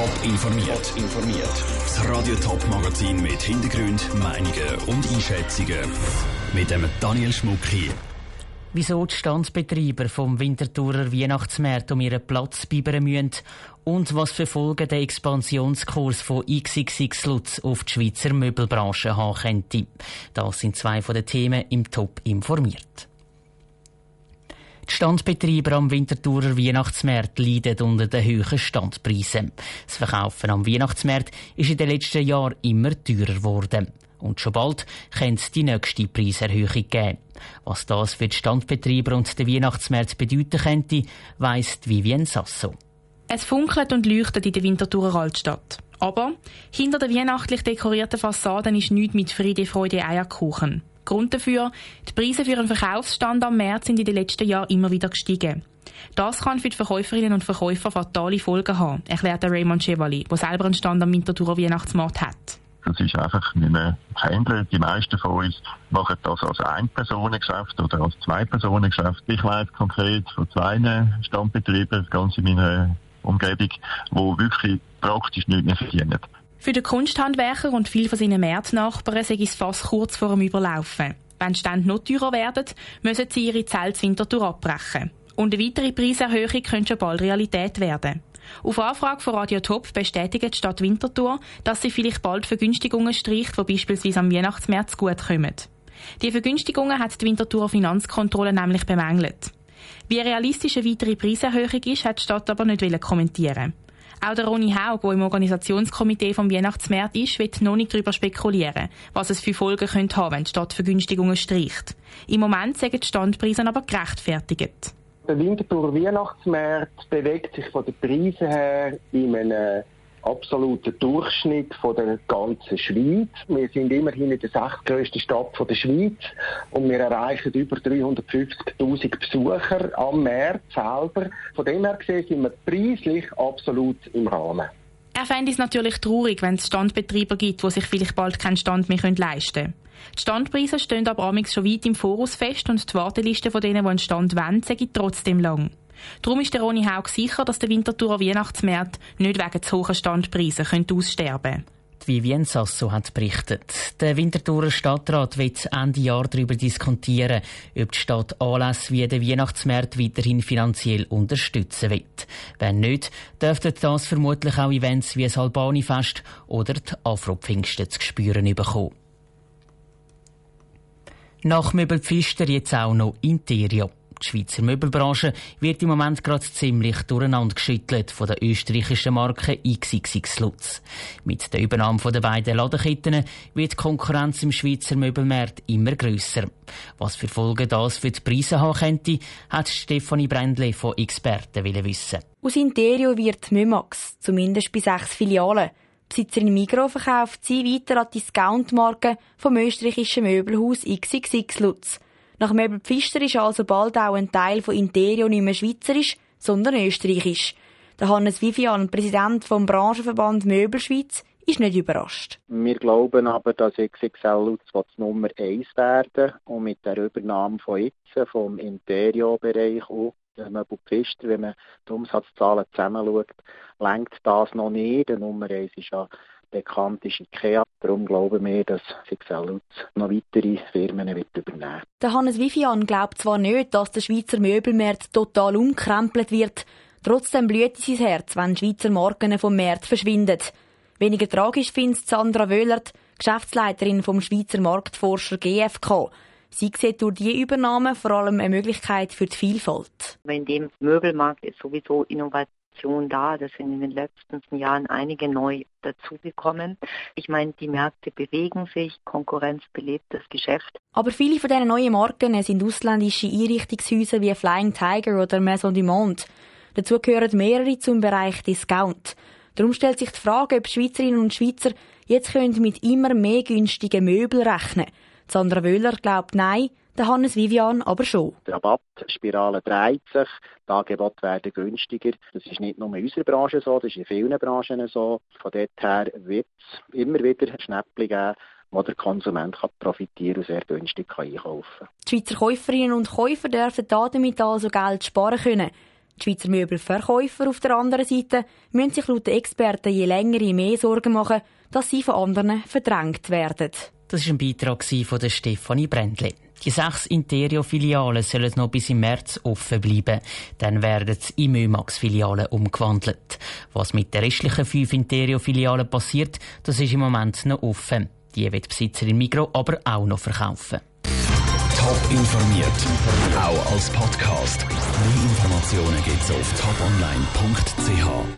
Top informiert. informiert. Das Radio Top Magazin mit Hintergrund, Meinungen und Einschätzungen mit dem Daniel Schmuck hier. Wieso die Standsbetreiber vom Winterthurer Weihnachtsmarkt um ihren Platz bibbern müssen und was für Folgen der Expansionskurs von XXX Lutz auf die Schweizer Möbelbranche haben könnte. Das sind zwei von den Themen im Top informiert. Die Standbetreiber am Winterthurer Weihnachtsmarkt leiden unter den hohen Standpreisen. Das Verkaufen am Weihnachtsmarkt ist in den letzten Jahren immer teurer geworden. Und schon bald könnte es die nächste Preiserhöhung geben. Was das für die Standbetreiber und den Weihnachtsmarkt bedeuten könnte, weiss Vivien Sasso. Es funkelt und leuchtet in der Winterthurer Altstadt. Aber hinter der weihnachtlich dekorierten Fassaden ist nichts mit Friede, Freude, Eierkuchen. Grund dafür, die Preise für einen Verkaufsstand am März sind in den letzten Jahren immer wieder gestiegen. Das kann für die Verkäuferinnen und Verkäufer fatale Folgen haben, erklärt Raymond Chevalier, der selber einen Stand am Winterthurer Weihnachtsmarkt hat. Das ist einfach nicht mehr handeln. Die meisten von uns machen das als Ein-Personen-Geschäft oder als Zwei-Personen-Geschäft. Ich weiß konkret von zwei Standbetrieben, ganz in meiner Umgebung, die wirklich praktisch nichts mehr verdienen. Für den Kunsthandwerker und viele von seinen Märznachbarn sei es fast kurz vor dem Überlaufen. Wenn die Stände noch teurer werden, müssen sie ihre Zelte Winterthur abbrechen. Und eine weitere Preiserhöhung könnte schon bald Realität werden. Auf Anfrage von Radio Top bestätigt die Stadt Winterthur, dass sie vielleicht bald Vergünstigungen streicht, die beispielsweise am Weihnachtsmärz gut kommen. Die Vergünstigungen hat die Winterthur Finanzkontrolle nämlich bemängelt. Wie realistisch eine weitere Preiserhöhung ist, hat die Stadt aber nicht kommentieren auch der Ronny Haug, der im Organisationskomitee vom Weihnachtsmarkt ist, wird noch nicht darüber spekulieren, was es für Folgen könnte haben, wenn die Stadt Vergünstigungen streicht. Im Moment sagen die Standpreise aber gerechtfertigt. Der Winterthur Weihnachtsmarkt bewegt sich von den Preisen her in einem absoluter Durchschnitt von der ganzen Schweiz. Wir sind immerhin in der sechstgrößten Stadt der Schweiz und wir erreichen über 350.000 Besucher am März selber. Von dem her gesehen sind wir preislich absolut im Rahmen. Er fände es natürlich traurig, wenn es Standbetreiber gibt, die sich vielleicht bald keinen Stand mehr leisten können. Die Standpreise stehen aber amigs schon weit im Voraus fest und die Warteliste von denen, die einen Stand wollen, sind trotzdem lang. Darum ist der Ronny Haug sicher, dass der Winterthur Weihnachtsmarkt nicht wegen zu hohen Standpreisen aussterben könnte. Die Vivien Sasso hat berichtet. Der Winterthurer Stadtrat wird Ende Jahr darüber diskutieren, ob die Stadt Anlässe wie den Weihnachtsmarkt weiterhin finanziell unterstützen wird. Wenn nicht, dürften das vermutlich auch Events wie das Albani-Fest oder die Afro-Pfingsten zu spüren bekommen. Nach Möbelpfister jetzt auch noch Interior. Die Schweizer Möbelbranche wird im Moment gerade ziemlich durcheinander geschüttelt von der österreichischen Marke XXX Lutz. Mit der Übernahme der beiden Ladenketten wird die Konkurrenz im Schweizer Möbelmarkt immer grösser. Was für Folgen das für die Preise haben könnte, hat Stefanie Brändle von Experten wissen. Aus Interio wird Mömax, zumindest bei sechs Filialen. Besitzerin Migro verkauft sie weiter an die Discount-Marke vom österreichischen Möbelhaus XXX Lutz. Nach Möbel Pfister ist also bald auch ein Teil von Interio nicht mehr schweizerisch, sondern österreichisch. Der Hannes Vivian, Präsident vom Branchenverband Möbelschweiz, ist nicht überrascht. Wir glauben aber, dass XXL Lutz Nummer 1 werden und mit der Übernahme von jetzt vom Interio-Bereich auch Möbel Pfister, wenn man die Umsatzzahlen zusammenschaut, lenkt das noch nicht. Der Nummer 1 ist ja bekannt ist IKEA. Darum glauben wir, dass Lutz noch weitere Firmen wird übernehmen Der Hannes Vivian glaubt zwar nicht, dass der Schweizer Möbelmarkt total umkrempelt wird, trotzdem blüht sein Herz, wenn Schweizer Marken vom Markt verschwinden. Weniger tragisch findet Sandra Wöhlert, Geschäftsleiterin vom Schweizer Marktforscher GfK. Sie sieht durch diese Übernahme vor allem eine Möglichkeit für die Vielfalt. In dem Möbelmarkt ist sowieso Innovation da. Das sind in den letzten Jahren einige neu dazugekommen. Ich meine, die Märkte bewegen sich, Konkurrenz belebt das Geschäft. Aber viele von diesen neuen Marken sind ausländische Einrichtungshäuser wie Flying Tiger oder Maison du Monde. Dazu gehören mehrere zum Bereich Discount. Darum stellt sich die Frage, ob Schweizerinnen und Schweizer jetzt mit immer mehr günstigen Möbeln rechnen können. Sandra Wöhler glaubt nein, der Hannes Vivian aber schon. Die Rabattspirale dreht sich, die Angebote werden günstiger. Das ist nicht nur in unserer Branche so, das ist in vielen Branchen so. Von dort her wird es immer wieder Schnäppchen geben, wo der Konsument kann profitieren und sehr günstig kann einkaufen kann. Die Schweizer Käuferinnen und Käufer dürfen damit also Geld sparen können. Die Schweizer Möbelverkäufer auf der anderen Seite müssen sich laut den Experten je länger je mehr Sorgen machen, dass sie von anderen verdrängt werden. Das war ein Beitrag von Stefanie Brändle. Die sechs Interio-Filialen sollen noch bis im März offen bleiben. Dann werden sie in Mömax-Filialen umgewandelt. Was mit den restlichen fünf Interio-Filialen passiert, das ist im Moment noch offen. Die wird Besitzerin Migro aber auch noch verkaufen. Top informiert, auch als Podcast. Mehr Informationen gibt's auf toponline.ch.